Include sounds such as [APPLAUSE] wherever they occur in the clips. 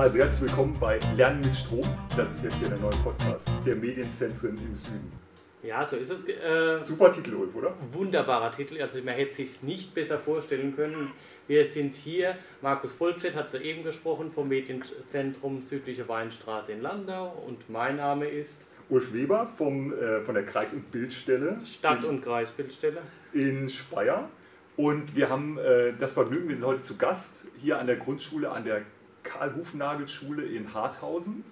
Also herzlich willkommen bei Lernen mit Strom. Das ist jetzt hier der neue Podcast der Medienzentren im Süden. Ja, so ist es. Äh, Super Titel, Ulf, oder? Wunderbarer Titel. Also man hätte sich nicht besser vorstellen können. Wir sind hier. Markus Volkstedt hat soeben gesprochen vom Medienzentrum Südliche Weinstraße in Landau und mein Name ist Ulf Weber vom, äh, von der Kreis- und Bildstelle Stadt- und Kreisbildstelle in Speyer. Und wir haben äh, das Vergnügen, wir sind heute zu Gast hier an der Grundschule, an der Karl-Hufnagel-Schule in Harthausen.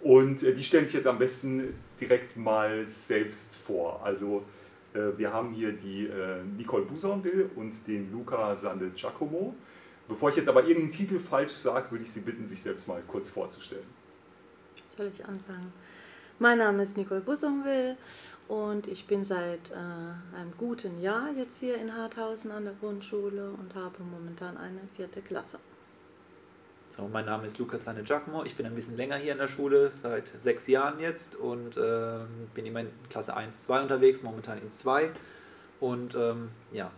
Und äh, die stellen sich jetzt am besten direkt mal selbst vor. Also äh, wir haben hier die äh, Nicole Busonville und den Luca Sande Giacomo. Bevor ich jetzt aber irgendeinen Titel falsch sage, würde ich Sie bitten, sich selbst mal kurz vorzustellen. Soll ich anfangen? Mein Name ist Nicole Busonville und ich bin seit einem guten Jahr jetzt hier in Harthausen an der Grundschule und habe momentan eine vierte Klasse. So, mein Name ist Luca Zane Giacomo. Ich bin ein bisschen länger hier in der Schule, seit sechs Jahren jetzt und ähm, bin immer in Klasse 1, 2 unterwegs, momentan in 2. Und ähm, ja,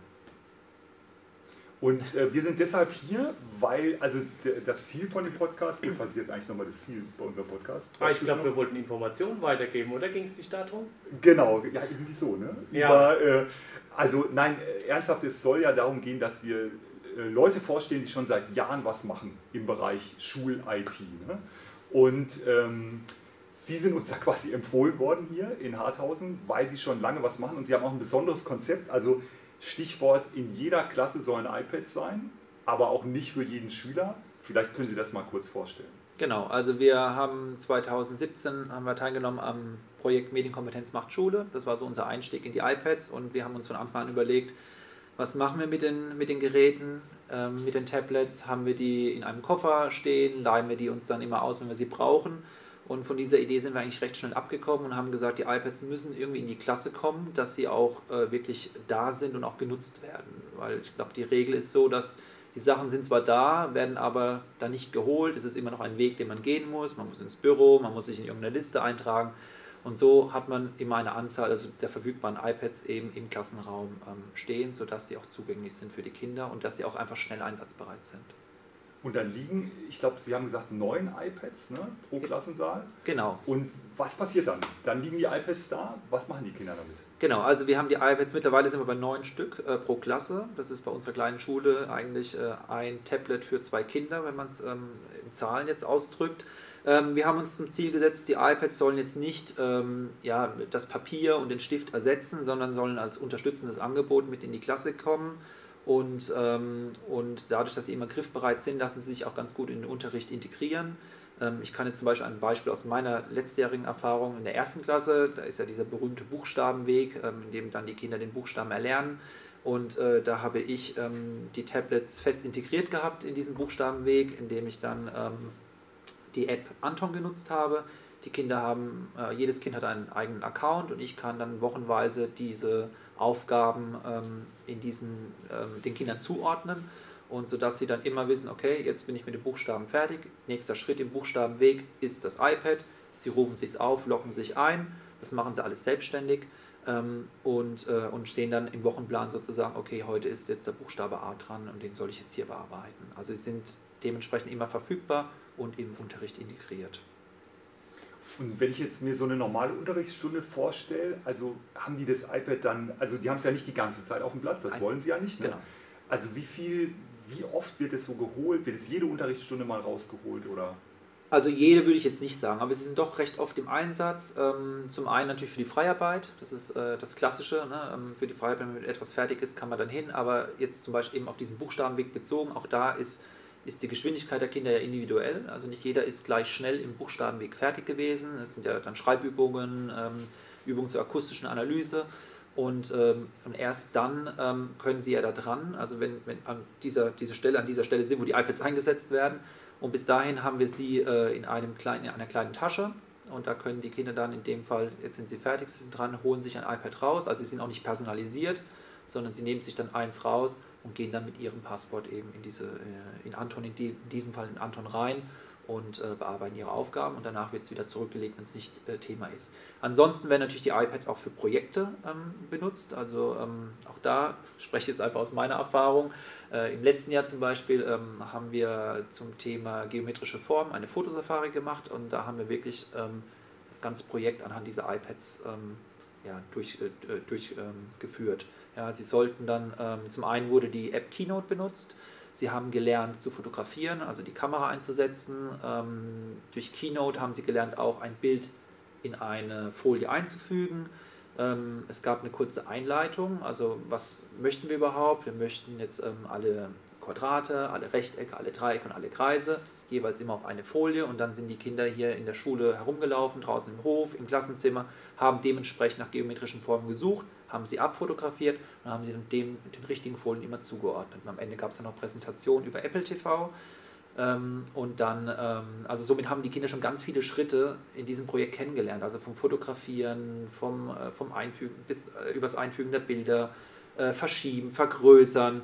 Und äh, wir sind deshalb hier, weil, also das Ziel von dem Podcast, was ist jetzt eigentlich nochmal das Ziel bei unserem Podcast? Ah, ich glaube, wir wollten Informationen weitergeben, oder ging es nicht darum? Genau, ja, irgendwie so, ne? Ja. Über, äh, also nein, äh, ernsthaft, es soll ja darum gehen, dass wir äh, Leute vorstellen, die schon seit Jahren was machen im Bereich Schul-IT. Ne? Und ähm, sie sind uns da [LAUGHS] quasi empfohlen worden hier in Harthausen, weil sie schon lange was machen und sie haben auch ein besonderes Konzept. Also Stichwort, in jeder Klasse sollen iPads sein, aber auch nicht für jeden Schüler. Vielleicht können Sie das mal kurz vorstellen. genau. Also wir haben 2017 haben wir teilgenommen am Projekt Medienkompetenz macht Schule. Das war so unser Einstieg in die iPads und wir haben uns von Anfang an überlegt, was machen wir mit den, mit den Geräten, ähm, mit den Tablets? Haben wir die in einem Koffer stehen? Leihen wir die uns dann immer aus, wenn wir sie brauchen? Und von dieser Idee sind wir eigentlich recht schnell abgekommen und haben gesagt, die iPads müssen irgendwie in die Klasse kommen, dass sie auch äh, wirklich da sind und auch genutzt werden. Weil ich glaube, die Regel ist so, dass die Sachen sind zwar da, werden aber da nicht geholt. Es ist immer noch ein Weg, den man gehen muss. Man muss ins Büro, man muss sich in irgendeine Liste eintragen. Und so hat man immer eine Anzahl also der verfügbaren iPads eben im Klassenraum ähm, stehen, sodass sie auch zugänglich sind für die Kinder und dass sie auch einfach schnell einsatzbereit sind. Und dann liegen, ich glaube, Sie haben gesagt, neun iPads ne, pro Klassensaal. Genau. Und was passiert dann? Dann liegen die iPads da. Was machen die Kinder damit? Genau, also wir haben die iPads, mittlerweile sind wir bei neun Stück äh, pro Klasse. Das ist bei unserer kleinen Schule eigentlich äh, ein Tablet für zwei Kinder, wenn man es ähm, in Zahlen jetzt ausdrückt. Ähm, wir haben uns zum Ziel gesetzt, die iPads sollen jetzt nicht ähm, ja, das Papier und den Stift ersetzen, sondern sollen als unterstützendes Angebot mit in die Klasse kommen. Und, ähm, und dadurch, dass sie immer griffbereit sind, lassen sie sich auch ganz gut in den Unterricht integrieren. Ähm, ich kann jetzt zum Beispiel ein Beispiel aus meiner letztjährigen Erfahrung in der ersten Klasse, da ist ja dieser berühmte Buchstabenweg, ähm, in dem dann die Kinder den Buchstaben erlernen. Und äh, da habe ich ähm, die Tablets fest integriert gehabt in diesen Buchstabenweg, indem ich dann ähm, die App Anton genutzt habe. Die Kinder haben, äh, jedes Kind hat einen eigenen Account und ich kann dann wochenweise diese Aufgaben ähm, in diesen, ähm, den Kindern zuordnen und so dass sie dann immer wissen, okay, jetzt bin ich mit dem Buchstaben fertig. Nächster Schritt im Buchstabenweg ist das iPad. Sie rufen sich auf, loggen sich ein. Das machen sie alles selbstständig ähm, und, äh, und sehen dann im Wochenplan sozusagen, okay, heute ist jetzt der Buchstabe A dran und den soll ich jetzt hier bearbeiten. Also sie sind dementsprechend immer verfügbar und im Unterricht integriert. Und wenn ich jetzt mir so eine normale Unterrichtsstunde vorstelle, also haben die das iPad dann, also die haben es ja nicht die ganze Zeit auf dem Platz, das wollen sie ja nicht. Ne? Genau. Also wie viel, wie oft wird es so geholt? Wird es jede Unterrichtsstunde mal rausgeholt oder? Also jede würde ich jetzt nicht sagen, aber sie sind doch recht oft im Einsatz. Ähm, zum einen natürlich für die Freiarbeit, das ist äh, das Klassische. Ne? Ähm, für die Freiarbeit, wenn etwas fertig ist, kann man dann hin. Aber jetzt zum Beispiel eben auf diesen Buchstabenweg bezogen, auch da ist, ist die Geschwindigkeit der Kinder ja individuell. Also nicht jeder ist gleich schnell im Buchstabenweg fertig gewesen. Es sind ja dann Schreibübungen, ähm, Übungen zur akustischen Analyse. Und, ähm, und erst dann ähm, können sie ja da dran, also wenn, wenn an dieser, diese Stelle, an dieser Stelle sind, wo die iPads eingesetzt werden, und bis dahin haben wir sie äh, in, einem kleinen, in einer kleinen Tasche. Und da können die Kinder dann in dem Fall, jetzt sind sie fertig, sie sind dran, holen sich ein iPad raus. Also sie sind auch nicht personalisiert, sondern sie nehmen sich dann eins raus und gehen dann mit ihrem Passwort eben in diese, äh, in Anton, in, die, in diesem Fall in Anton rein und äh, bearbeiten ihre Aufgaben und danach wird es wieder zurückgelegt, wenn es nicht äh, Thema ist. Ansonsten werden natürlich die iPads auch für Projekte ähm, benutzt. Also ähm, auch da spreche ich jetzt einfach aus meiner Erfahrung. Äh, Im letzten Jahr zum Beispiel ähm, haben wir zum Thema geometrische Formen eine Fotosafari gemacht und da haben wir wirklich ähm, das ganze Projekt anhand dieser iPads ähm, ja, durch, äh, durchgeführt. ja, sie sollten dann, zum einen wurde die App Keynote benutzt, Sie haben gelernt zu fotografieren, also die Kamera einzusetzen. Ähm, durch Keynote haben Sie gelernt, auch ein Bild in eine Folie einzufügen. Ähm, es gab eine kurze Einleitung, also was möchten wir überhaupt? Wir möchten jetzt ähm, alle Quadrate, alle Rechtecke, alle Dreiecke und alle Kreise, jeweils immer auf eine Folie und dann sind die Kinder hier in der Schule herumgelaufen, draußen im Hof, im Klassenzimmer, haben dementsprechend nach geometrischen Formen gesucht haben sie abfotografiert und haben sie dann dem den richtigen Folien immer zugeordnet. Und am Ende gab es dann noch Präsentationen über Apple TV. Ähm, und dann, ähm, also somit haben die Kinder schon ganz viele Schritte in diesem Projekt kennengelernt. Also vom Fotografieren, vom, äh, vom Einfügen bis äh, übers Einfügen der Bilder, äh, verschieben, vergrößern,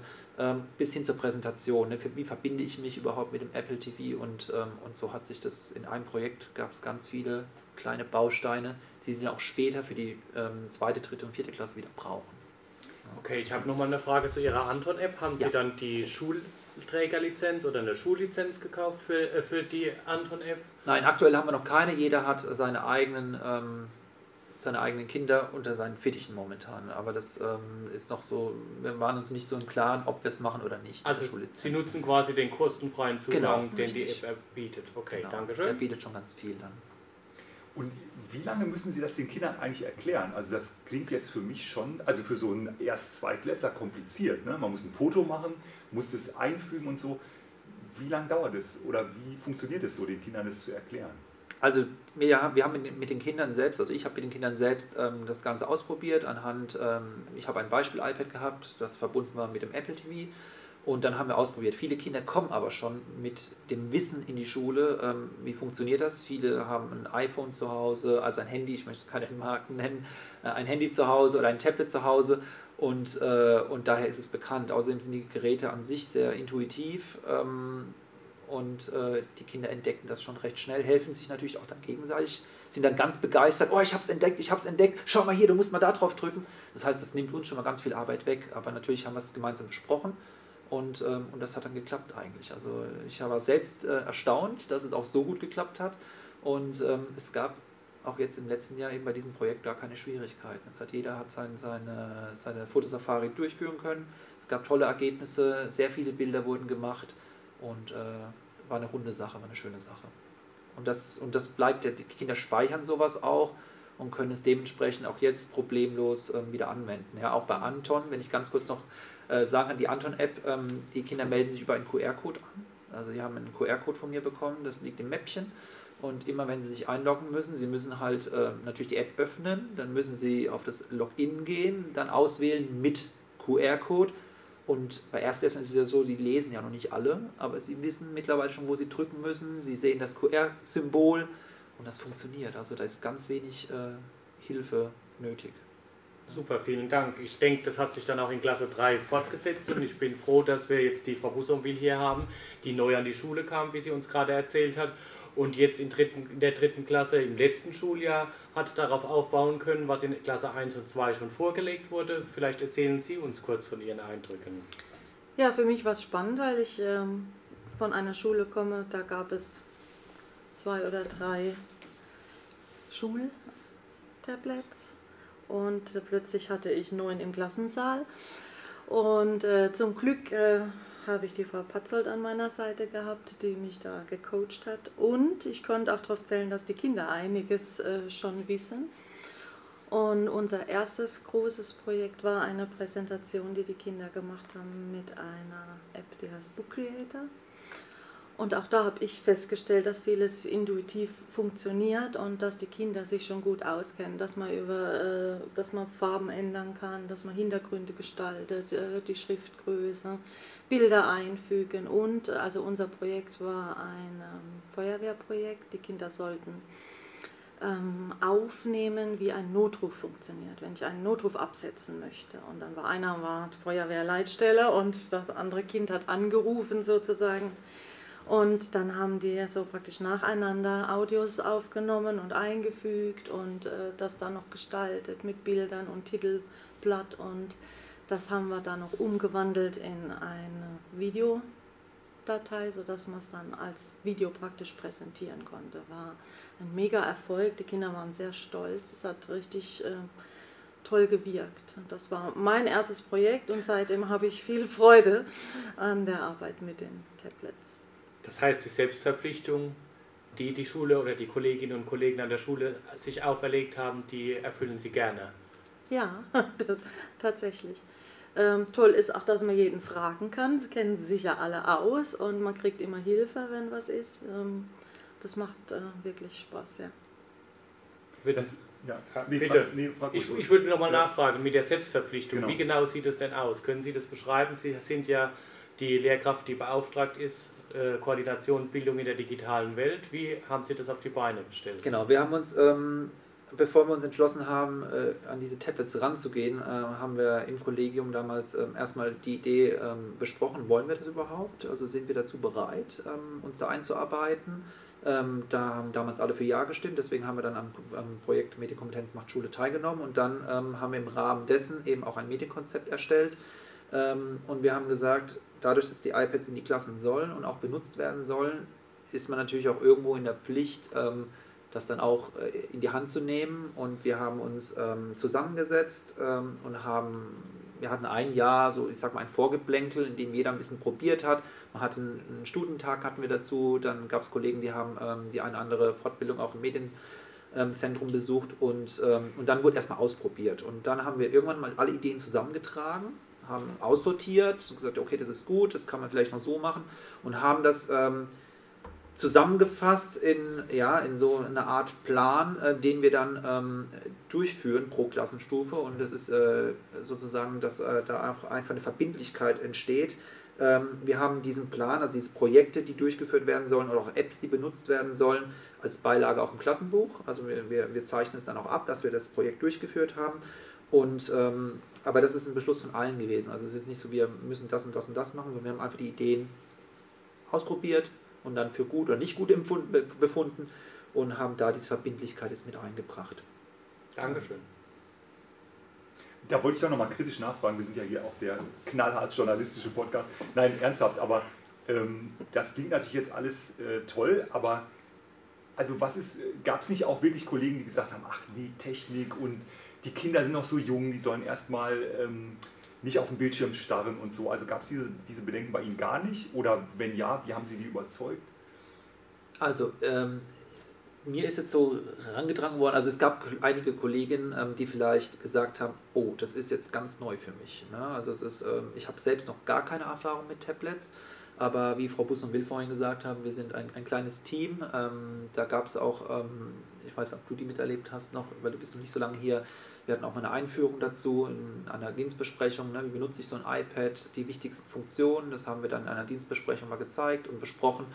bis hin zur Präsentation. Ne? Wie verbinde ich mich überhaupt mit dem Apple TV? Und, ähm, und so hat sich das in einem Projekt, gab es ganz viele kleine Bausteine, die sie dann auch später für die ähm, zweite, dritte und vierte Klasse wieder brauchen. Okay, ich habe nochmal eine Frage zu Ihrer Anton-App. Haben ja. Sie dann die Schulträgerlizenz oder eine Schullizenz gekauft für, äh, für die Anton-App? Nein, aktuell haben wir noch keine. Jeder hat seine eigenen, ähm, seine eigenen Kinder unter seinen Fittichen momentan. Aber das ähm, ist noch so, wir waren uns nicht so im Klaren, ob wir es machen oder nicht. Also Sie nutzen quasi den kostenfreien Zugang, genau, den richtig. die App bietet. Okay, genau. danke schön. Der bietet schon ganz viel dann. Und wie lange müssen Sie das den Kindern eigentlich erklären? Also das klingt jetzt für mich schon, also für so einen Erst-Zweitklässler kompliziert. Ne? Man muss ein Foto machen, muss es einfügen und so. Wie lange dauert es oder wie funktioniert es so, den Kindern das zu erklären? Also wir, haben mit den Kindern selbst, also ich habe mit den Kindern selbst ähm, das Ganze ausprobiert anhand, ähm, ich habe ein Beispiel-iPad gehabt, das verbunden war mit dem Apple TV und dann haben wir ausprobiert. Viele Kinder kommen aber schon mit dem Wissen in die Schule. Ähm, wie funktioniert das? Viele haben ein iPhone zu Hause, also ein Handy, ich möchte keine Marken nennen, äh, ein Handy zu Hause oder ein Tablet zu Hause. Und, äh, und daher ist es bekannt. Außerdem sind die Geräte an sich sehr intuitiv ähm, und äh, die Kinder entdecken das schon recht schnell, helfen sich natürlich auch dann gegenseitig, sind dann ganz begeistert. Oh, ich habe es entdeckt, ich habe es entdeckt. Schau mal hier, du musst mal da drauf drücken. Das heißt, das nimmt uns schon mal ganz viel Arbeit weg. Aber natürlich haben wir es gemeinsam besprochen und, ähm, und das hat dann geklappt eigentlich. Also ich war selbst äh, erstaunt, dass es auch so gut geklappt hat. Und ähm, es gab auch jetzt im letzten Jahr eben bei diesem Projekt gar keine Schwierigkeiten. Es hat jeder hat sein, seine, seine Fotosafari durchführen können. Es gab tolle Ergebnisse, sehr viele Bilder wurden gemacht und äh, war eine runde Sache, war eine schöne Sache. Und das, und das bleibt, die Kinder speichern sowas auch und können es dementsprechend auch jetzt problemlos ähm, wieder anwenden. Ja, auch bei Anton, wenn ich ganz kurz noch äh, sagen kann, die Anton-App, ähm, die Kinder melden sich über einen QR-Code an. Also die haben einen QR-Code von mir bekommen, das liegt im Mäppchen. Und immer wenn sie sich einloggen müssen, sie müssen halt äh, natürlich die App öffnen, dann müssen sie auf das Login gehen, dann auswählen mit QR-Code. Und bei Erstklässlern ist es ja so, die lesen ja noch nicht alle, aber sie wissen mittlerweile schon, wo sie drücken müssen. Sie sehen das QR-Symbol und das funktioniert. Also da ist ganz wenig äh, Hilfe nötig. Super, vielen Dank. Ich denke, das hat sich dann auch in Klasse 3 fortgesetzt und ich bin froh, dass wir jetzt die Frau Busonville hier haben, die neu an die Schule kam, wie sie uns gerade erzählt hat und jetzt in, dritten, in der dritten Klasse im letzten Schuljahr hat darauf aufbauen können, was in Klasse 1 und 2 schon vorgelegt wurde. Vielleicht erzählen Sie uns kurz von Ihren Eindrücken. Ja, für mich war es spannend, weil ich ähm, von einer Schule komme, da gab es zwei oder drei Schultablets und plötzlich hatte ich neun im Klassensaal. Und äh, zum Glück äh, habe ich die Frau Patzold an meiner Seite gehabt, die mich da gecoacht hat. Und ich konnte auch darauf zählen, dass die Kinder einiges äh, schon wissen. Und unser erstes großes Projekt war eine Präsentation, die die Kinder gemacht haben mit einer App, die heißt Book Creator. Und auch da habe ich festgestellt, dass vieles intuitiv funktioniert und dass die Kinder sich schon gut auskennen, dass man über, äh, dass man Farben ändern kann, dass man Hintergründe gestaltet, äh, die Schriftgröße, Bilder einfügen und also unser Projekt war ein ähm, Feuerwehrprojekt. Die Kinder sollten ähm, aufnehmen, wie ein Notruf funktioniert, wenn ich einen Notruf absetzen möchte. Und dann war einer war Feuerwehrleitstelle und das andere Kind hat angerufen sozusagen Und dann haben die so praktisch nacheinander Audios aufgenommen und eingefügt und äh, das dann noch gestaltet mit Bildern und Titelblatt. Und das haben wir dann noch umgewandelt in eine Videodatei, sodass man es dann als Video praktisch präsentieren konnte. War ein mega Erfolg. Die Kinder waren sehr stolz. Es hat richtig äh, toll gewirkt. Das war mein erstes Projekt und seitdem habe ich viel Freude an der Arbeit mit den Tablets. Das heißt, die Selbstverpflichtung, die die Schule oder die Kolleginnen und Kollegen an der Schule sich auferlegt haben, die erfüllen sie gerne. Ja, [LAUGHS] das, tatsächlich. Ähm, toll ist auch, dass man jeden fragen kann. Sie kennen sich ja alle aus und man kriegt immer Hilfe, wenn was ist. Ähm, das macht äh, wirklich Spaß, ja. Das, ja, nee, Bitte. Frag, nee, frag ich, ich würde nochmal ja. nachfragen mit der Selbstverpflichtung. Genau. Wie genau sieht es denn aus? Können Sie das beschreiben? Sie sind ja die Lehrkraft, die beauftragt ist, äh, Koordination, Bildung in der digitalen Welt. Wie haben Sie das auf die Beine gestellt? Genau, wir haben uns, ähm, bevor wir uns entschlossen haben, äh, an diese Tablets ranzugehen, äh, haben wir im Kollegium damals ähm, erstmal die Idee ähm, besprochen, wollen wir das überhaupt? Also sind wir dazu bereit, ähm, uns da einzuarbeiten? Ähm, da haben damals alle für Ja gestimmt, deswegen haben wir dann am, am Projekt Medienkompetenz macht Schule teilgenommen und dann ähm, haben wir im Rahmen dessen eben auch ein Medienkonzept erstellt. Ähm, und wir haben gesagt, dadurch, dass die iPads in die Klassen sollen und auch benutzt werden sollen, ist man natürlich auch irgendwo in der Pflicht, ähm, das dann auch äh, in die Hand zu nehmen. Und wir haben uns ähm, zusammengesetzt ähm, und haben, wir hatten ein Jahr, so ich sag mal, ein Vorgeplänkel, in dem jeder ein bisschen probiert hat. Man hatte einen, Studentag hatten wir dazu, dann gab es Kollegen, die haben die eine andere Fortbildung auch im Medienzentrum besucht und, und dann wurde erstmal ausprobiert. Und dann haben wir irgendwann mal alle Ideen zusammengetragen haben aussortiert gesagt, okay, das ist gut, das kann man vielleicht noch so machen und haben das ähm, zusammengefasst in, ja, in so eine Art Plan, äh, den wir dann ähm, durchführen pro Klassenstufe und das ist äh, sozusagen, dass äh, da einfach eine Verbindlichkeit entsteht. Ähm, wir haben diesen Plan, also diese Projekte, die durchgeführt werden sollen oder auch Apps, die benutzt werden sollen, als Beilage auch im Klassenbuch. Also wir, wir, wir zeichnen es dann auch ab, dass wir das Projekt durchgeführt haben. Und ähm, aber das ist ein Beschluss von allen gewesen. Also es ist nicht so, wir müssen das und das und das machen, sondern wir haben einfach die Ideen ausprobiert und dann für gut oder nicht gut befunden und haben da diese Verbindlichkeit jetzt mit eingebracht. Dankeschön. Da wollte ich doch nochmal kritisch nachfragen. Wir sind ja hier auch der knallhart journalistische Podcast. Nein, ernsthaft, aber ähm, das klingt natürlich jetzt alles äh, toll, aber also was ist, gab es nicht auch wirklich Kollegen, die gesagt haben, ach nee, Technik und die Kinder sind noch so jung, die sollen erstmal ähm, nicht auf den Bildschirm starren und so. Also gab es diese, diese Bedenken bei Ihnen gar nicht? Oder wenn ja, wie haben Sie die überzeugt? Also, ähm, mir ist jetzt so herangetragen worden, also es gab einige Kolleginnen, ähm, die vielleicht gesagt haben, oh, das ist jetzt ganz neu für mich. Ne? Also es ist, ähm, ich habe selbst noch gar keine Erfahrung mit Tablets, aber wie Frau Bus und Will vorhin gesagt haben, wir sind ein, ein kleines Team. Ähm, da gab es auch, ähm, ich weiß ob du die miterlebt hast noch, weil du bist noch nicht so lange hier, wir hatten auch mal eine Einführung dazu in einer Dienstbesprechung. Ne? Wie benutze ich so ein iPad, die wichtigsten Funktionen. Das haben wir dann in einer Dienstbesprechung mal gezeigt und besprochen.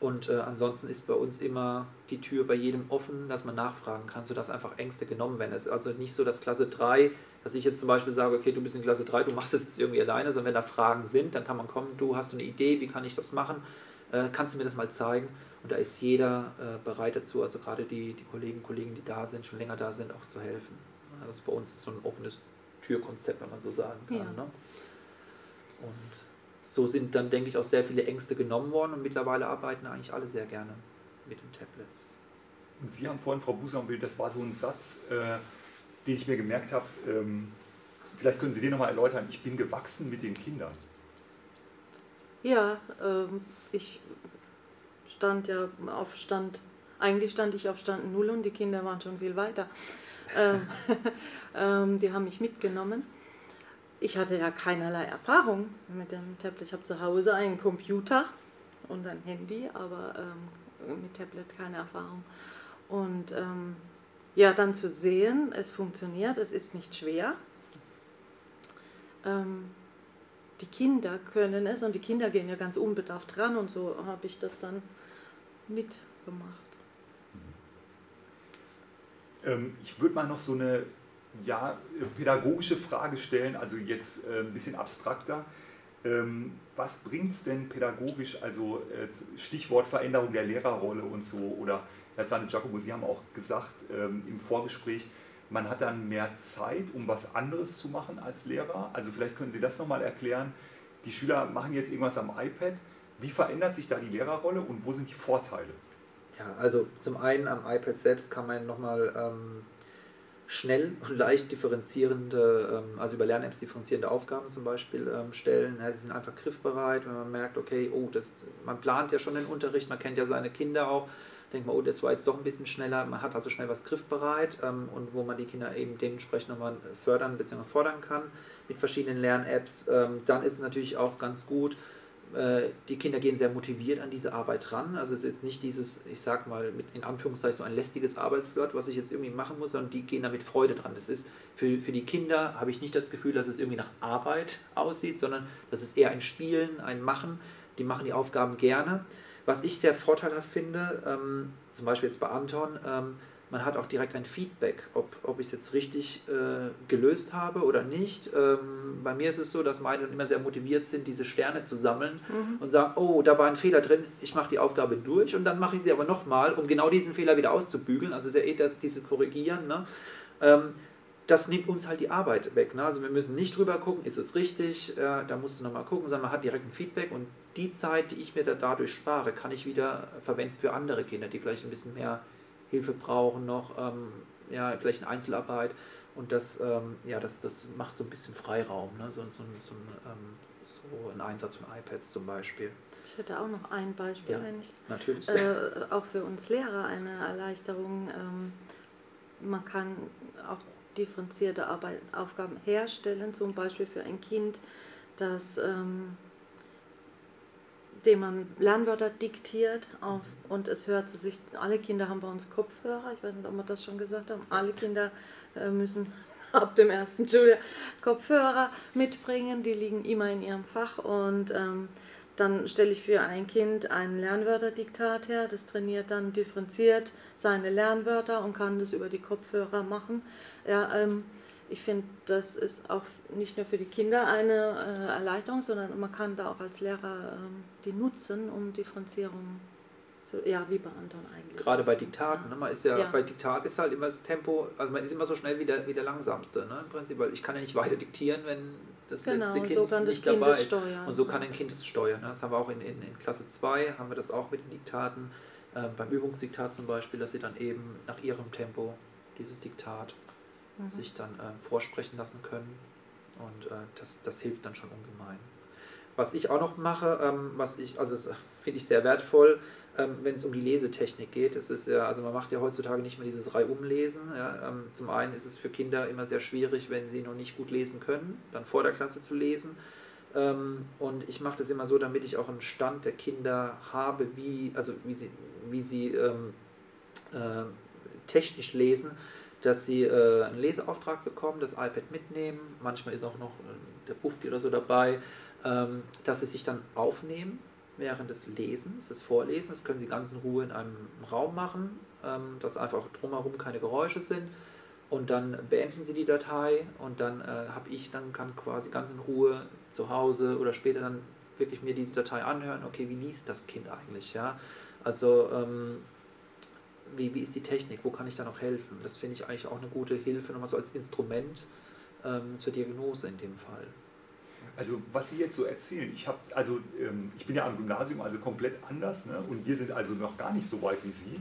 Und äh, ansonsten ist bei uns immer die Tür bei jedem offen, dass man nachfragen kann, sodass einfach Ängste genommen werden. Es ist also nicht so, dass Klasse 3, dass ich jetzt zum Beispiel sage, okay, du bist in Klasse 3, du machst es jetzt irgendwie alleine, sondern wenn da Fragen sind, dann kann man kommen, du hast eine Idee, wie kann ich das machen, äh, kannst du mir das mal zeigen? Und da ist jeder äh, bereit dazu, also gerade die, die Kolleginnen und Kollegen, die da sind, schon länger da sind, auch zu helfen. Das bei uns ist so ein offenes Türkonzept, wenn man so sagen kann. Ja. Ne? Und so sind dann, denke ich, auch sehr viele Ängste genommen worden und mittlerweile arbeiten eigentlich alle sehr gerne mit den Tablets. Und Sie haben vorhin, Frau Busambild, das war so ein Satz, äh, den ich mir gemerkt habe, ähm, vielleicht können Sie den nochmal erläutern, ich bin gewachsen mit den Kindern. Ja, ähm, ich stand ja auf Stand, eigentlich stand ich auf Stand 0 und die Kinder waren schon viel weiter. [LAUGHS] Ähm, [LAUGHS] ähm, die haben mich mitgenommen. Ich hatte ja keinerlei Erfahrung mit dem Tablet. Ich habe zu Hause einen Computer und ein Handy, aber ähm, mit Tablet keine Erfahrung. Und ähm, ja, dann zu sehen, es funktioniert, es ist nicht schwer. Ähm, die Kinder können es und die Kinder gehen ja ganz unbedarft ran und so habe ich das dann mitgemacht. Ähm, ich würde mal noch so eine ja, pädagogische Frage stellen, also jetzt äh, ein bisschen abstrakter. Ähm, was bringt es denn pädagogisch, also äh, Stichwort Veränderung der Lehrerrolle und so, oder Herr Sane Giacomo, Sie haben auch gesagt ähm, im Vorgespräch, man hat dann mehr Zeit, um was anderes zu machen als Lehrer. Also vielleicht können Sie das nochmal erklären. Die Schüler machen jetzt irgendwas am iPad. Wie verändert sich da die Lehrerrolle und wo sind die Vorteile? Ja, also zum einen am iPad selbst kann man nochmal ähm, schnell und leicht differenzierende, ähm, also über Lern-Apps differenzierende Aufgaben zum Beispiel ähm, stellen. Ja, sie sind einfach griffbereit, wenn man merkt, okay, oh, das, man plant ja schon den Unterricht, man kennt ja seine Kinder auch, denkt man, oh, das war jetzt doch ein bisschen schneller, man hat also schnell was griffbereit ähm, und wo man die Kinder eben dementsprechend nochmal fördern bzw. fordern kann mit verschiedenen Lern-Apps. Ähm, dann ist es natürlich auch ganz gut, die Kinder gehen sehr motiviert an diese Arbeit ran. Also es ist jetzt nicht dieses, ich sag mal, mit in Anführungszeichen so ein lästiges Arbeitsblatt, was ich jetzt irgendwie machen muss, sondern die gehen da mit Freude dran. Das ist für, für die Kinder habe ich nicht das Gefühl, dass es irgendwie nach Arbeit aussieht, sondern das ist eher ein Spielen, ein Machen. Die machen die Aufgaben gerne. Was ich sehr vorteilhaft finde, ähm, zum Beispiel jetzt bei Anton, ähm, man hat auch direkt ein Feedback, ob, ob ich es jetzt richtig äh, gelöst habe oder nicht. Ähm, bei mir ist es so, dass meine immer sehr motiviert sind, diese Sterne zu sammeln mhm. und sagen, oh, da war ein Fehler drin, ich mache die Aufgabe durch und dann mache ich sie aber nochmal, um genau diesen Fehler wieder auszubügeln. Also ist ja eh das, dieses Korrigieren. Ne? Ähm, das nimmt uns halt die Arbeit weg. Ne? Also wir müssen nicht drüber gucken, ist es richtig, äh, da musst du nochmal gucken, sondern man hat direkt ein Feedback und die Zeit, die ich mir da dadurch spare, kann ich wieder verwenden für andere Kinder, die vielleicht ein bisschen mehr Hilfe brauchen noch, ähm, ja, vielleicht eine Einzelarbeit. Und das, ähm, ja, das, das macht so ein bisschen Freiraum, ne? so, so, so, ein, ähm, so ein Einsatz von iPads zum Beispiel. Ich hätte auch noch ein Beispiel, ja, wenn ich natürlich. Äh, auch für uns Lehrer eine Erleichterung. Ähm, man kann auch differenzierte Arbeit, Aufgaben herstellen, zum Beispiel für ein Kind, das ähm, dem man Lernwörter diktiert auf, und es hört sich, alle Kinder haben bei uns Kopfhörer, ich weiß nicht, ob wir das schon gesagt haben, alle Kinder äh, müssen [LAUGHS] ab dem ersten Schuljahr Kopfhörer mitbringen, die liegen immer in ihrem Fach. Und ähm, dann stelle ich für ein Kind ein Lernwörterdiktat her, das trainiert dann differenziert seine Lernwörter und kann das über die Kopfhörer machen. Ja, ähm, ich finde, das ist auch nicht nur für die Kinder eine äh, Erleichterung, sondern man kann da auch als Lehrer ähm, die nutzen, um Differenzierung zu, ja, wie bei anderen eigentlich. Gerade bei Diktaten, ne? man ist ja, ja, bei Diktat ist halt immer das Tempo, also man ist immer so schnell wie der, wie der langsamste, ne? im Prinzip, weil ich kann ja nicht weiter diktieren, wenn das genau, letzte Kind so nicht dabei ist. Steuern. Und so kann ein Kind es steuern. Ne? Das haben wir auch in, in, in Klasse 2, haben wir das auch mit den Diktaten, äh, beim Übungsdiktat zum Beispiel, dass sie dann eben nach ihrem Tempo dieses Diktat mhm. sich dann äh, vorsprechen lassen können. Und äh, das, das hilft dann schon ungemein. Was ich auch noch mache, ähm, was ich, also [LAUGHS] finde ich sehr wertvoll, ähm, wenn es um die Lesetechnik geht. Es ist ja, also man macht ja heutzutage nicht mehr dieses Reihumlesen. Ja. Ähm, zum einen ist es für Kinder immer sehr schwierig, wenn sie noch nicht gut lesen können, dann vor der Klasse zu lesen. Ähm, und ich mache das immer so, damit ich auch einen Stand der Kinder habe, wie, also wie sie, wie sie ähm, äh, technisch lesen dass sie äh, einen Leseauftrag bekommen, das iPad mitnehmen, manchmal ist auch noch äh, der Bufti oder so dabei, ähm, dass sie sich dann aufnehmen während des Lesens, des Vorlesens, das können sie ganz in Ruhe in einem Raum machen, ähm, dass einfach drumherum keine Geräusche sind. Und dann beenden sie die Datei und dann äh, habe ich dann kann quasi ganz in Ruhe zu Hause oder später dann wirklich mir diese Datei anhören, okay, wie liest das Kind eigentlich, ja? Also ähm, wie, wie ist die Technik, wo kann ich da noch helfen? Das finde ich eigentlich auch eine gute Hilfe, nochmal so als Instrument ähm, zur Diagnose in dem Fall. Also was Sie jetzt so erzählen, ich habe also ähm, ich bin ja am Gymnasium also komplett anders ne? und wir sind also noch gar nicht so weit wie Sie,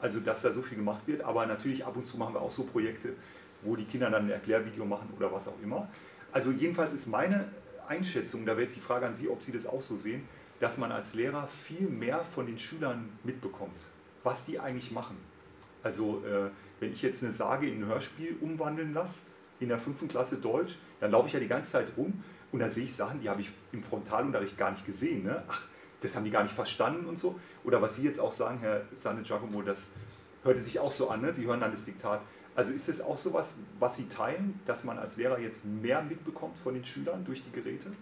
also dass da so viel gemacht wird, aber natürlich ab und zu machen wir auch so Projekte, wo die Kinder dann ein Erklärvideo machen oder was auch immer. Also jedenfalls ist meine Einschätzung, da wäre jetzt die Frage an Sie, ob Sie das auch so sehen, dass man als Lehrer viel mehr von den Schülern mitbekommt was die eigentlich machen. Also äh, wenn ich jetzt eine Sage in ein Hörspiel umwandeln lasse, in der fünften Klasse Deutsch, dann laufe ich ja die ganze Zeit rum und da sehe ich Sachen, die habe ich im Frontalunterricht gar nicht gesehen. Ne? Ach, das haben die gar nicht verstanden und so. Oder was Sie jetzt auch sagen, Herr Sanne Giacomo, das hörte sich auch so an, ne? Sie hören dann das Diktat. Also ist es auch so was, was Sie teilen, dass man als Lehrer jetzt mehr mitbekommt von den Schülern durch die Geräte?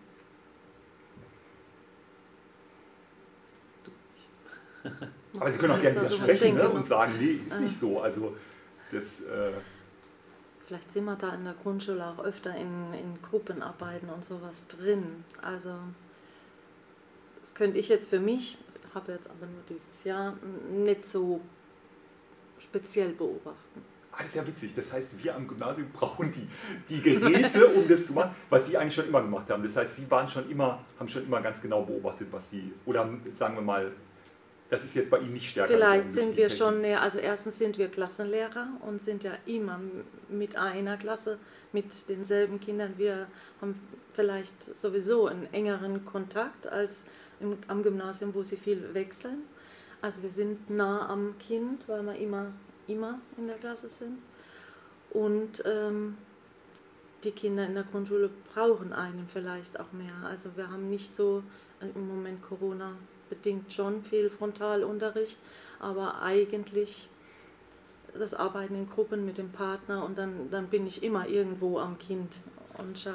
[LAUGHS] Aber Sie können auch gerne widersprechen ne? und sagen, nee, ist nicht so. Also das. Äh vielleicht sind wir da in der Grundschule auch öfter in, in Gruppenarbeiten und sowas drin. Also das könnte ich jetzt für mich, habe jetzt aber nur dieses Jahr, nicht so speziell beobachten. Ah, das ist ja witzig. Das heißt, wir am Gymnasium [LAUGHS] brauchen die, die Geräte, um das zu machen, was Sie eigentlich schon immer gemacht haben. Das heißt, Sie waren schon immer, haben schon immer ganz genau beobachtet, was die, oder sagen wir mal, das ist jetzt bei Ihnen nicht stärker. Vielleicht sind wir Technik. schon näher, also erstens sind wir Klassenlehrer und sind ja immer mit einer Klasse, mit denselben Kindern. Wir haben vielleicht sowieso einen engeren Kontakt als im, am Gymnasium, wo sie viel wechseln. Also wir sind nah am Kind, weil wir immer immer in der Klasse sind. Und ähm, die Kinder in der Grundschule brauchen einen vielleicht auch mehr. Also wir haben nicht so äh, im Moment Corona bedingt schon viel Frontalunterricht, aber eigentlich das Arbeiten in Gruppen mit dem Partner und dann, dann bin ich immer irgendwo am Kind und schaue.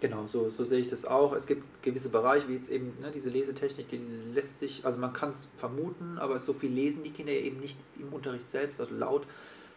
Genau, so, so sehe ich das auch. Es gibt gewisse Bereiche, wie jetzt eben ne, diese Lesetechnik, die lässt sich, also man kann es vermuten, aber so viel lesen die Kinder eben nicht im Unterricht selbst, also laut.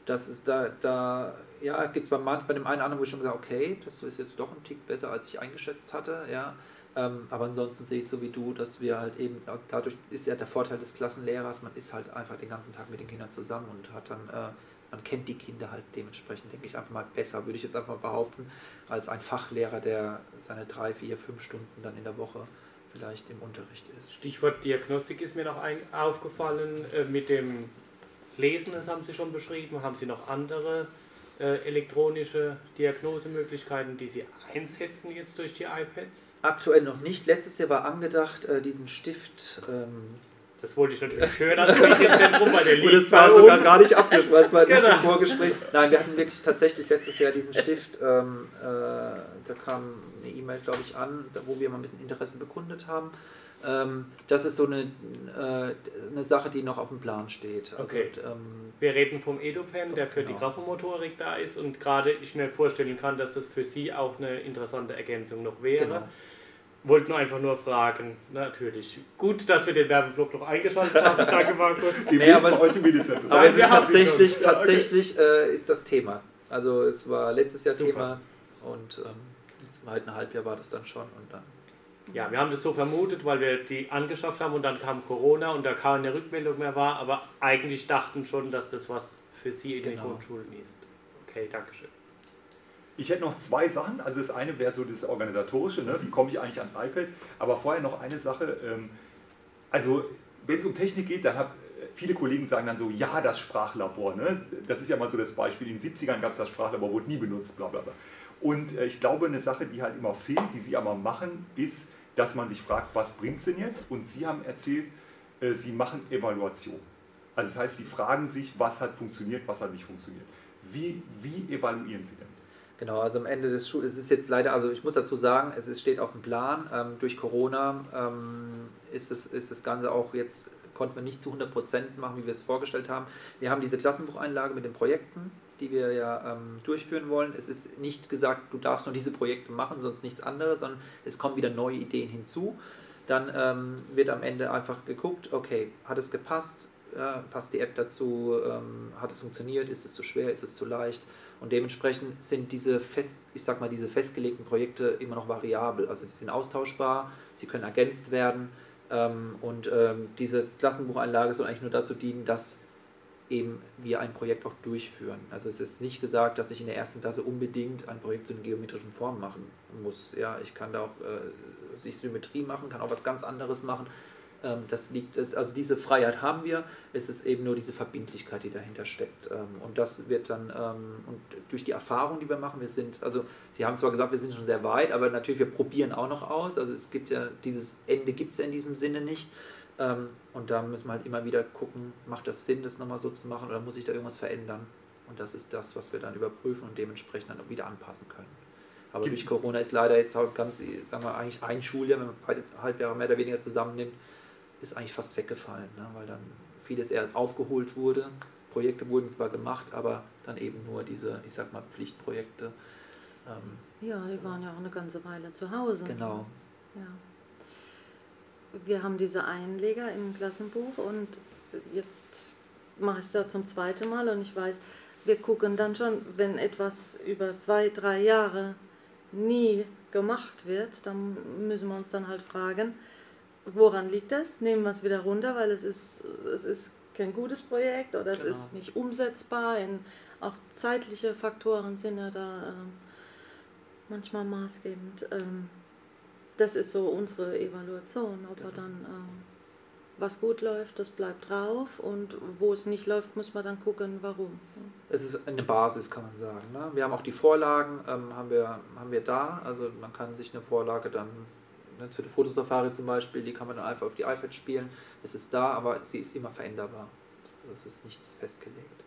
Das ist da, da ja, gibt es bei, bei dem einen oder anderen, wo ich schon gesagt okay, das ist jetzt doch ein Tick besser, als ich eingeschätzt hatte, ja. Ähm, aber ansonsten sehe ich so wie du, dass wir halt eben, dadurch ist ja der Vorteil des Klassenlehrers, man ist halt einfach den ganzen Tag mit den Kindern zusammen und hat dann äh, man kennt die Kinder halt dementsprechend, denke ich, einfach mal besser, würde ich jetzt einfach mal behaupten, als ein Fachlehrer, der seine drei, vier, fünf Stunden dann in der Woche vielleicht im Unterricht ist. Stichwort Diagnostik ist mir noch ein, aufgefallen äh, mit dem Lesen, das haben Sie schon beschrieben. Haben Sie noch andere äh, elektronische Diagnosemöglichkeiten, die Sie einsetzen jetzt durch die iPads? Aktuell noch nicht. Letztes Jahr war angedacht, äh, diesen Stift ähm, das wollte ich natürlich hören als weil der Und es war sogar gar nicht abgesprochen, es war genau. nicht im Vorgespräch. Nein, wir hatten wirklich tatsächlich letztes Jahr diesen Stift, ähm, äh, da kam eine E-Mail, glaube ich, an, wo wir mal ein bisschen Interesse bekundet haben. Ähm, das ist so eine, äh, eine Sache, die noch auf dem Plan steht. Also, okay. Ähm, wir reden vom EduPen, der für genau. die Grafomotorik da ist und gerade ich mir vorstellen kann, dass das für Sie auch eine interessante Ergänzung noch wäre. Genau wollte nur einfach nur fragen, natürlich. Gut, dass wir den Werbeblock noch eingeschaltet haben. [LAUGHS] Danke, Markus. Die nee, aber, es, aber es ist tatsächlich, tatsächlich äh, ist das Thema. Also es war letztes Jahr Super. Thema und ähm, jetzt halt ein Halbjahr war das dann schon und dann. Ja, wir haben das so vermutet, weil wir die angeschafft haben und dann kam Corona und da keine Rückmeldung mehr war, aber eigentlich dachten schon, dass das was für Sie in genau. den Grundschulen ist. Okay, Dankeschön. Ich hätte noch zwei Sachen. Also das eine wäre so das Organisatorische, ne? wie komme ich eigentlich ans iPad. Aber vorher noch eine Sache. Ähm, also wenn es um Technik geht, dann habe viele Kollegen sagen dann so, ja, das Sprachlabor. Ne? Das ist ja mal so das Beispiel. In den 70ern gab es das Sprachlabor, wurde nie benutzt, bla bla bla. Und äh, ich glaube, eine Sache, die halt immer fehlt, die Sie aber machen, ist, dass man sich fragt, was bringt es denn jetzt? Und Sie haben erzählt, äh, Sie machen Evaluation. Also das heißt, Sie fragen sich, was hat funktioniert, was hat nicht funktioniert. Wie, wie evaluieren Sie denn? Genau, also am Ende des Schuls, es ist jetzt leider, also ich muss dazu sagen, es steht auf dem Plan. Ähm, durch Corona ähm, ist, das, ist das Ganze auch jetzt, konnten wir nicht zu 100% machen, wie wir es vorgestellt haben. Wir haben diese Klassenbucheinlage mit den Projekten, die wir ja ähm, durchführen wollen. Es ist nicht gesagt, du darfst nur diese Projekte machen, sonst nichts anderes, sondern es kommen wieder neue Ideen hinzu. Dann ähm, wird am Ende einfach geguckt, okay, hat es gepasst, ja, passt die App dazu, ähm, hat es funktioniert, ist es zu schwer, ist es zu leicht und dementsprechend sind diese fest, ich sag mal, diese festgelegten Projekte immer noch variabel. Also sie sind austauschbar, sie können ergänzt werden. Ähm, und ähm, diese Klassenbucheinlage soll eigentlich nur dazu dienen, dass eben wir ein Projekt auch durchführen. Also es ist nicht gesagt, dass ich in der ersten Klasse unbedingt ein Projekt zu den geometrischen Formen machen muss. Ja, ich kann da auch äh, sich Symmetrie machen, kann auch was ganz anderes machen. Ähm, das liegt, also diese Freiheit haben wir, es ist eben nur diese Verbindlichkeit, die dahinter steckt. Ähm, und das wird dann, ähm, und durch die Erfahrung, die wir machen, wir sind, also Sie haben zwar gesagt, wir sind schon sehr weit, aber natürlich, wir probieren auch noch aus. Also es gibt ja, dieses Ende gibt es in diesem Sinne nicht. Und da müssen wir halt immer wieder gucken, macht das Sinn, das nochmal so zu machen oder muss ich da irgendwas verändern? Und das ist das, was wir dann überprüfen und dementsprechend dann auch wieder anpassen können. Aber durch Corona ist leider jetzt auch ganz, sagen wir eigentlich ein Schuljahr, wenn man beide Halbjahre mehr oder weniger zusammennimmt, ist eigentlich fast weggefallen, ne? weil dann vieles eher aufgeholt wurde. Projekte wurden zwar gemacht, aber dann eben nur diese, ich sag mal, Pflichtprojekte. Ähm, ja, die waren ja auch eine ganze Weile zu Hause. Genau. Ja. Wir haben diese Einleger im Klassenbuch und jetzt mache ich es da zum zweiten Mal und ich weiß, wir gucken dann schon, wenn etwas über zwei, drei Jahre nie gemacht wird, dann müssen wir uns dann halt fragen, woran liegt das? Nehmen wir es wieder runter, weil es ist, es ist kein gutes Projekt oder es Genau. ist nicht umsetzbar. In, auch zeitliche Faktoren sind ja da ähm, manchmal maßgebend. Ähm, das ist so unsere Evaluation, ob Genau. dann ähm, was gut läuft, das bleibt drauf und wo es nicht läuft, muss man dann gucken, warum. Es ist eine Basis, kann man sagen. Ne? Wir haben auch die Vorlagen, ähm, haben, wir, haben wir da. Also man kann sich eine Vorlage dann, ne, zu der Fotosafari zum Beispiel, die kann man dann einfach auf die iPad spielen. Es ist da, aber sie ist immer veränderbar. Also es ist nichts festgelegt.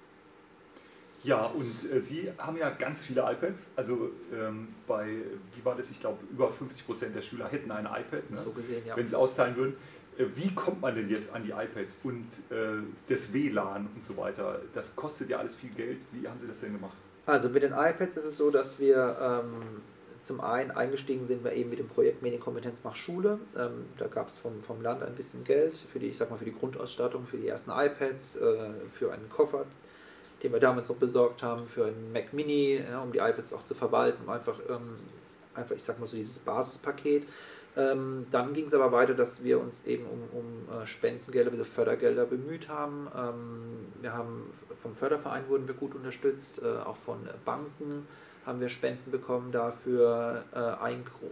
Ja, und äh, Sie haben ja ganz viele iPads. Also ähm, bei, wie war das? Ich glaube, über 50 Prozent der Schüler hätten ein iPad, ne? So gesehen, ja. wenn sie austeilen würden. Äh, Wie kommt man denn jetzt an die iPads und äh, das WLAN und so weiter? Das kostet ja alles viel Geld. Wie haben Sie das denn gemacht? Also mit den iPads ist es so, dass wir ähm, zum einen eingestiegen sind wir eben mit dem Projekt Medienkompetenz macht Schule. Ähm, da gab es vom, vom Land ein bisschen Geld für die, ich sag mal, für die Grundausstattung, für die ersten iPads, äh, für einen Koffer, den wir damals noch besorgt haben, für einen Mac Mini, ja, um die iPads auch zu verwalten, um einfach, ähm, einfach, ich sag mal so dieses Basispaket. Ähm, dann ging es aber weiter, dass wir uns eben um, um äh, Spendengelder, also Fördergelder bemüht haben. Ähm, wir haben vom Förderverein wurden wir gut unterstützt, äh, auch von Banken haben wir Spenden bekommen dafür. Äh,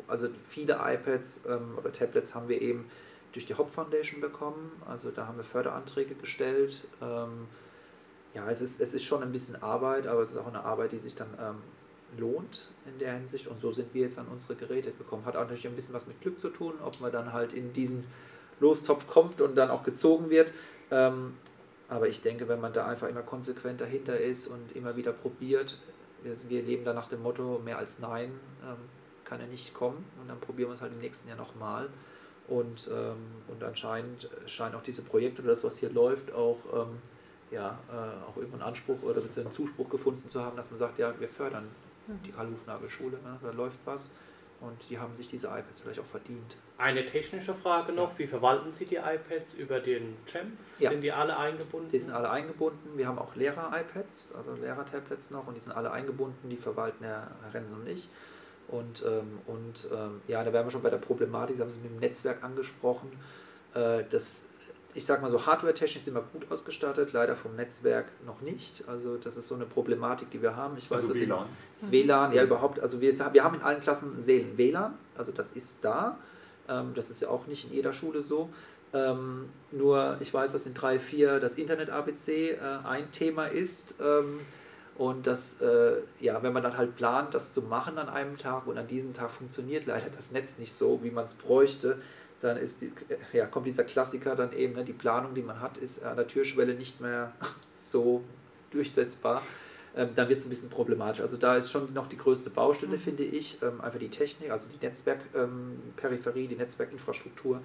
also viele iPads ähm, oder Tablets haben wir eben durch die Hop Foundation bekommen. Also da haben wir Förderanträge gestellt. Ähm, ja, es ist, es ist schon ein bisschen Arbeit, aber es ist auch eine Arbeit, die sich dann ähm, lohnt in der Hinsicht. Und so sind wir jetzt an unsere Geräte gekommen. Hat auch natürlich ein bisschen was mit Glück zu tun, ob man dann halt in diesen Lostopf kommt und dann auch gezogen wird. Ähm, aber ich denke, wenn man da einfach immer konsequent dahinter ist und immer wieder probiert, wir, wir leben da nach dem Motto, mehr als Nein ähm, kann er nicht kommen. Und dann probieren wir es halt im nächsten Jahr nochmal. Und, ähm, und anscheinend scheint auch diese Projekte oder das, was hier läuft, auch, ähm, ja, äh, auch irgendeinen Anspruch oder einen Zuspruch gefunden zu haben, dass man sagt, ja, wir fördern die Karl-Hufnagel-Schule, ne? da läuft was. Und die haben sich diese iPads vielleicht auch verdient. Eine technische Frage noch, wie verwalten Sie die iPads über den Jamf? Ja. Sind die alle eingebunden? Die sind alle eingebunden. Wir haben auch Lehrer-iPads, also Lehrer-Tablets noch, und die sind alle eingebunden. Die verwalten Herr Renz und ich. Und, ähm, und ähm, ja, da wären wir schon bei der Problematik, Sie haben es mit dem Netzwerk angesprochen. Äh, das, ich sag mal so, hardware-technisch sind wir gut ausgestattet, leider vom Netzwerk noch nicht. Also das ist so eine Problematik, die wir haben. Ich weiß, Also WLAN. das WLAN, ja überhaupt, also wir, wir haben in allen Klassen Sälen WLAN, also das ist da. Ähm, das ist ja auch nicht in jeder Schule so. Ähm, nur ich weiß, dass in 3, 4 das Internet-ABC äh, ein Thema ist. Ähm, und das, äh, ja, wenn man dann halt plant, das zu machen an einem Tag und an diesem Tag funktioniert leider das Netz nicht so, wie man es bräuchte, dann ist die, ja, kommt dieser Klassiker dann eben, ne, die Planung, die man hat, ist an der Türschwelle nicht mehr [LAUGHS] so durchsetzbar ähm, dann wird es ein bisschen problematisch. Also da ist schon noch die größte Baustelle, finde ich, ähm, einfach die Technik, also die Netzwerkperipherie, die Netzwerkinfrastruktur.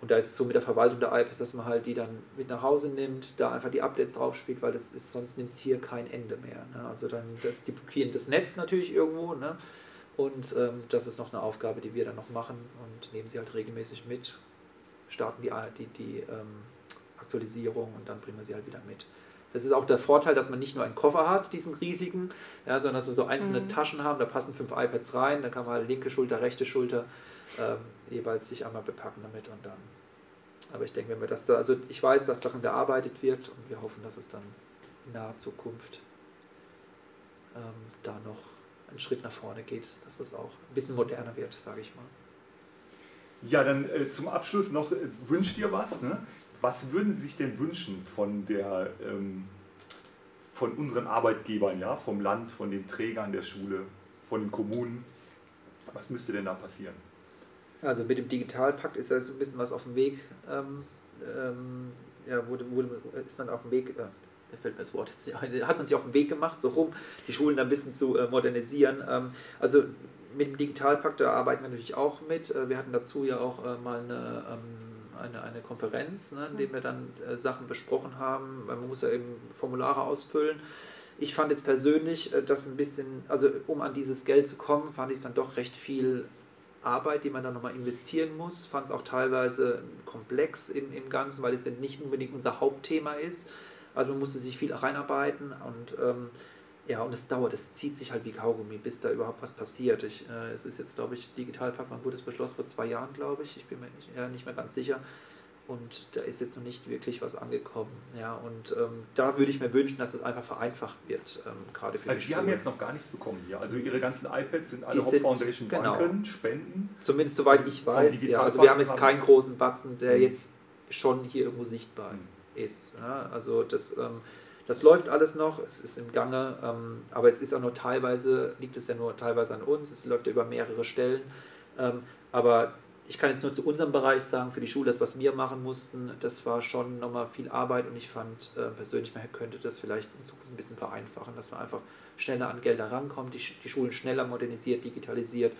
Und da ist es so mit der Verwaltung der iPads, dass man halt die dann mit nach Hause nimmt, da einfach die Updates drauf spielt, weil das ist, sonst nimmt es hier kein Ende mehr. Ne? Also dann, das, die blockieren das Netz natürlich irgendwo, ne? Und ähm, das ist noch eine Aufgabe, die wir dann noch machen und nehmen sie halt regelmäßig mit, starten die, die, die ähm, Aktualisierung und dann bringen wir sie halt wieder mit. Das ist auch der Vorteil, dass man nicht nur einen Koffer hat, diesen riesigen, ja, sondern dass wir so einzelne Mhm. Taschen haben, da passen fünf iPads rein, da kann man halt linke Schulter, rechte Schulter ähm, jeweils sich einmal bepacken damit und dann. Aber ich denke, wenn wir das da, also ich weiß, dass daran gearbeitet wird und wir hoffen, dass es dann in naher Zukunft ähm, da noch einen Schritt nach vorne geht, dass das auch ein bisschen moderner wird, sage ich mal. Ja, dann äh, zum Abschluss noch, äh, wünscht ihr was? Ne? Was würden Sie sich denn wünschen von, der, ähm, von unseren Arbeitgebern, ja? vom Land, von den Trägern der Schule, von den Kommunen? Was müsste denn da passieren? Also mit dem Digitalpakt ist ja so ein bisschen was auf dem Weg. Ähm, ähm, ja, wurde, wurde, ist man auf dem Weg, äh, mir fällt mir das Wort jetzt ein, hat man sich auf den Weg gemacht, so rum, die Schulen ein bisschen zu äh, modernisieren. Ähm, also mit dem Digitalpakt, da arbeiten wir natürlich auch mit. Äh, wir hatten dazu ja auch äh, mal eine, ähm, eine, eine Konferenz, ne, in der wir dann Sachen besprochen haben. Weil Man muss ja eben Formulare ausfüllen. Ich fand jetzt persönlich äh, das ein bisschen, also um an dieses Geld zu kommen, fand ich es dann doch recht viel Arbeit, die man dann nochmal investieren muss. Fand es auch teilweise komplex im, im Ganzen, weil es nicht unbedingt unser Hauptthema ist. Also man musste sich viel reinarbeiten und ähm, Ja, und es dauert, es zieht sich halt wie Kaugummi, bis da überhaupt was passiert. Ich, äh, es ist jetzt, glaube ich, Digitalpakt, wann wurde es beschlossen? Vor zwei Jahren, glaube ich. Ich bin mir nicht, ja, nicht mehr ganz sicher. Und da ist jetzt noch nicht wirklich was angekommen. Ja, und ähm, da würde ich mir wünschen, dass es einfach vereinfacht wird, ähm, gerade für also die Sie haben Schulen. jetzt noch gar nichts bekommen hier. Also Ihre ganzen iPads sind alle Haupt Foundation genau. Banken, Spenden. Zumindest soweit ich weiß. Ja, also wir haben jetzt haben- keinen großen Batzen, der Mhm. jetzt schon hier irgendwo sichtbar Mhm. Ist. Ja, also das, ähm, das läuft alles noch, es ist im Gange, ähm, aber es ist auch nur teilweise, liegt es ja nur teilweise an uns, es läuft ja über mehrere Stellen. Ähm, aber ich kann jetzt nur zu unserem Bereich sagen, für die Schule, das, was wir machen mussten, das war schon nochmal viel Arbeit und ich fand äh, persönlich, man könnte das vielleicht in Zukunft ein bisschen vereinfachen, dass man einfach schneller an Gelder rankommt, die, die Schulen schneller modernisiert, digitalisiert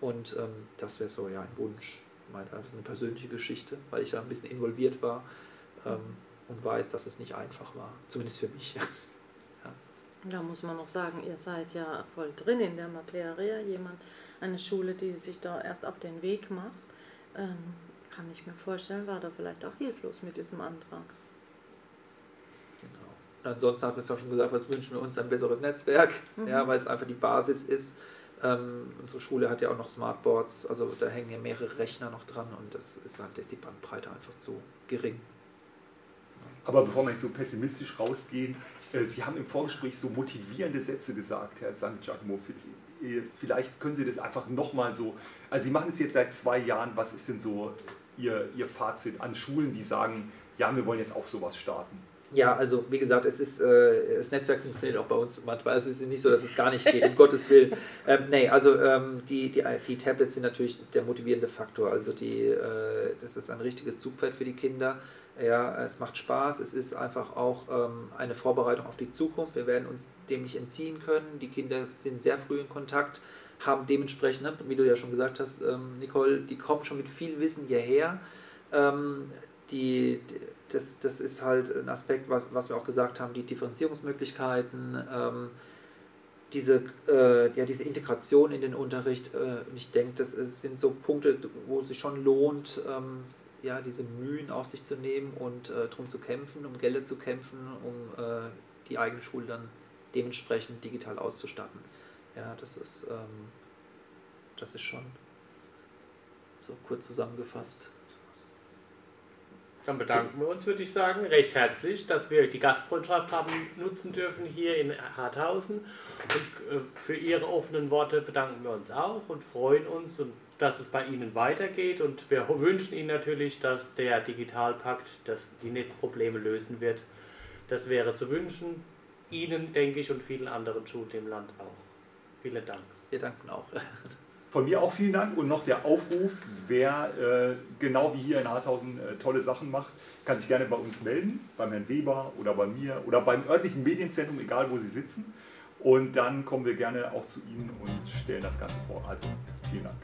und ähm, das wäre so ja ein Wunsch. Das ist eine persönliche Geschichte, weil ich da ein bisschen involviert war ähm, und weiß, dass es nicht einfach war. Zumindest für mich. [LAUGHS] Da muss man noch sagen, ihr seid ja voll drin in der Materie. Jemand, eine Schule, die sich da erst auf den Weg macht, ähm, kann ich mir vorstellen, war da vielleicht auch hilflos mit diesem Antrag. Genau. Und ansonsten haben wir es auch schon gesagt, was wünschen wir uns ein besseres Netzwerk, Mhm. ja, weil es einfach die Basis ist. Ähm, unsere Schule hat ja auch noch Smartboards, also da hängen ja mehrere Rechner noch dran und das ist halt, ist die Bandbreite einfach zu gering. Aber bevor wir jetzt so pessimistisch rausgehen, äh, Sie haben im Vorgespräch so motivierende Sätze gesagt, Herr San Giacomo. V- Vielleicht können Sie das einfach nochmal so. Also Sie machen es jetzt seit zwei Jahren. Was ist denn so Ihr, Ihr Fazit an Schulen, die sagen, ja, wir wollen jetzt auch sowas starten? Ja, also wie gesagt, es ist, äh, das Netzwerk funktioniert auch bei uns manchmal. Es ist nicht so, dass es gar nicht geht, um [LAUGHS] Gottes Willen. Ähm, nee, also ähm, die, die, die Tablets sind natürlich der motivierende Faktor. Also die, äh, das ist ein richtiges Zugpferd für die Kinder. Ja, es macht Spaß. Es ist einfach auch ähm, eine Vorbereitung auf die Zukunft. Wir werden uns dem nicht entziehen können. Die Kinder sind sehr früh in Kontakt, haben dementsprechend, ne, wie du ja schon gesagt hast, ähm, Nicole, die kommen schon mit viel Wissen hierher. Ähm, die, die- das, das ist halt ein Aspekt, was, was wir auch gesagt haben, die Differenzierungsmöglichkeiten, ähm, diese, äh, ja, diese Integration in den Unterricht. Äh, ich denke, das ist, sind so Punkte, wo es sich schon lohnt, ähm, ja, diese Mühen auf sich zu nehmen und äh, darum zu kämpfen, um Gelder zu kämpfen, um äh, die eigene Schule dann dementsprechend digital auszustatten. Ja, das ist, ähm, das ist schon so kurz zusammengefasst. Dann bedanken wir uns, würde ich sagen, recht herzlich, dass wir die Gastfreundschaft haben nutzen dürfen hier in Harthausen. Und äh, für Ihre offenen Worte bedanken wir uns auch und freuen uns, dass es bei Ihnen weitergeht. Und wir wünschen Ihnen natürlich, dass der Digitalpakt das, die Netzprobleme lösen wird. Das wäre zu wünschen. Ihnen, denke ich, und vielen anderen Schulen im Land auch. Vielen Dank. Wir danken auch. [LAUGHS] Von mir auch vielen Dank und noch der Aufruf, wer äh, genau wie hier in Harthausen äh, tolle Sachen macht, kann sich gerne bei uns melden, beim Herrn Weber oder bei mir oder beim örtlichen Medienzentrum, egal wo Sie sitzen. Und dann kommen wir gerne auch zu Ihnen und stellen das Ganze vor. Also vielen Dank.